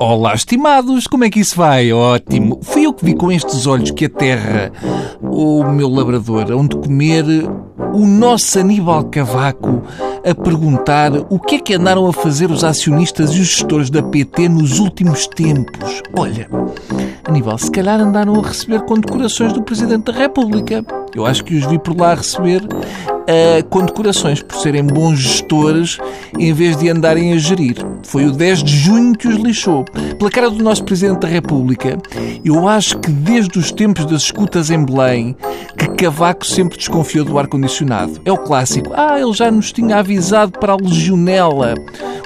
Olá, estimados, como é que isso vai? Ótimo. Fui eu que vi com estes olhos que a terra, o meu labrador, onde comer o nosso Aníbal Cavaco a perguntar o que é que andaram a fazer os acionistas e os gestores da PT nos últimos tempos. Olha, Aníbal, se calhar andaram a receber condecorações do Presidente da República. Eu acho que os vi por lá receber uh, condecorações por serem bons gestores em vez de andarem a gerir. Foi o 10 de junho que os lixou. Pela cara do nosso Presidente da República, eu acho que desde os tempos das escutas em Belém, que Cavaco sempre desconfiou do ar-condicionado. É o clássico. Ah, ele já nos tinha avisado para a legionela.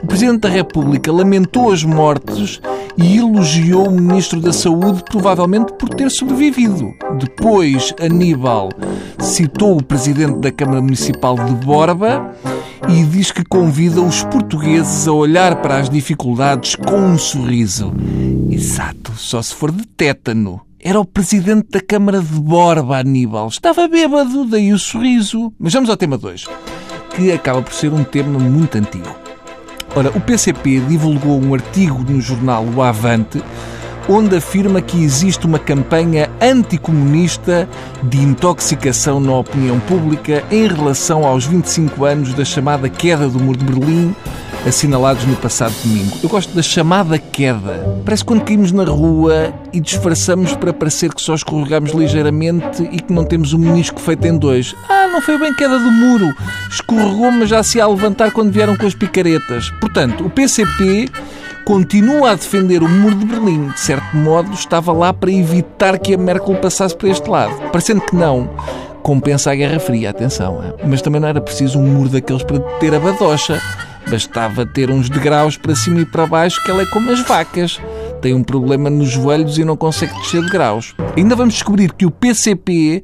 O Presidente da República lamentou as mortes e elogiou o Ministro da Saúde, provavelmente por ter sobrevivido. Depois, Aníbal citou o Presidente da Câmara Municipal de Borba e diz que convida os portugueses a olhar para as dificuldades com um sorriso. Exato, só se for de tétano. Era o presidente da Câmara de Borba, Aníbal. Estava bêbado, daí o sorriso. Mas vamos ao tema 2, que acaba por ser um tema muito antigo. Ora, o PCP divulgou um artigo no jornal O Avante onde afirma que existe uma campanha anticomunista de intoxicação na opinião pública em relação aos 25 anos da chamada queda do Muro de Berlim, assinalados no passado domingo. Eu gosto da chamada queda. Parece quando caímos na rua e disfarçamos para parecer que só escorregamos ligeiramente e que não temos o menisco feito em dois. Ah, não foi bem queda do muro. Escorregou, mas já se ia levantar quando vieram com as picaretas. Portanto, o PCP continua a defender o muro de Berlim. De certo modo, estava lá para evitar que a Merkel passasse para este lado. Parecendo que não, compensa a Guerra Fria, atenção. Mas também não era preciso um muro daqueles para deter a badocha. Bastava ter uns degraus para cima e para baixo, que ela é como as vacas. Tem um problema nos joelhos e não consegue descer de graus. Ainda vamos descobrir que o PCP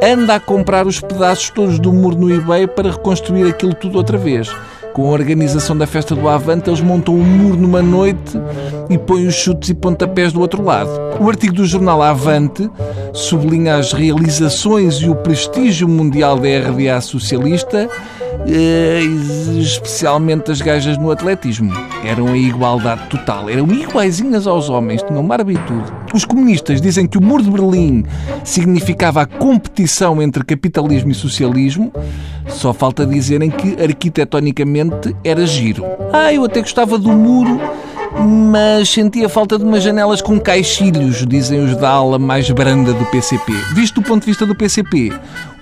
anda a comprar os pedaços todos do muro no eBay para reconstruir aquilo tudo outra vez. Com a organização da festa do Avante, eles montam um muro numa noite e põem os chutes e pontapés do outro lado. O artigo do jornal Avante sublinha as realizações e o prestígio mundial da RDA socialista especialmente as gajas no atletismo. Eram a igualdade total, eram iguaizinhas aos homens, tinham barba e tudo. Os comunistas dizem que o Muro de Berlim significava a competição entre capitalismo e socialismo, só falta dizerem que arquitetonicamente era giro. Ah, eu até gostava do muro mas sentia falta de umas janelas com caixilhos, dizem os da ala mais branda do PCP. Visto do ponto de vista do PCP,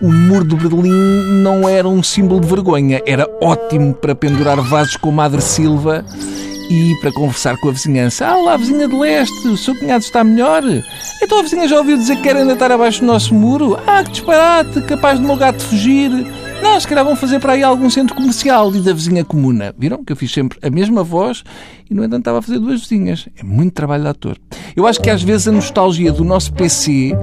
o muro de Berlim não era um símbolo de vergonha, era ótimo para pendurar vasos com Madre Silva e para conversar com a vizinhança. Ah, lá, vizinha de leste, o seu cunhado está melhor? Então a vizinha já ouviu dizer que quer ainda estar abaixo do nosso muro? Ah, que disparate, capaz de meu gato fugir. Não, se calhar vão fazer para aí algum centro comercial, diz a vizinha comuna. Viram que eu fiz sempre a mesma voz e, no entanto, estava a fazer duas vizinhas. É muito trabalho de ator. Eu acho que às vezes a nostalgia do nosso PC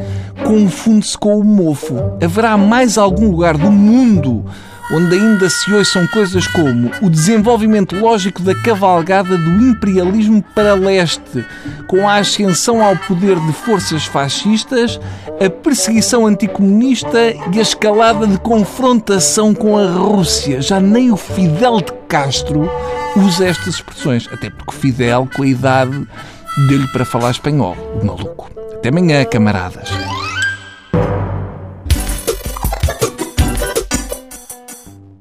confunde-se com o mofo. Haverá mais algum lugar do mundo onde ainda se ouçam coisas como o desenvolvimento lógico da cavalgada do imperialismo para leste, com a ascensão ao poder de forças fascistas, a perseguição anticomunista e a escalada de confrontação com a Rússia. Já nem o Fidel de Castro usa estas expressões, até porque Fidel, com a idade, deu-lhe para falar espanhol, o maluco. Até amanhã, camaradas.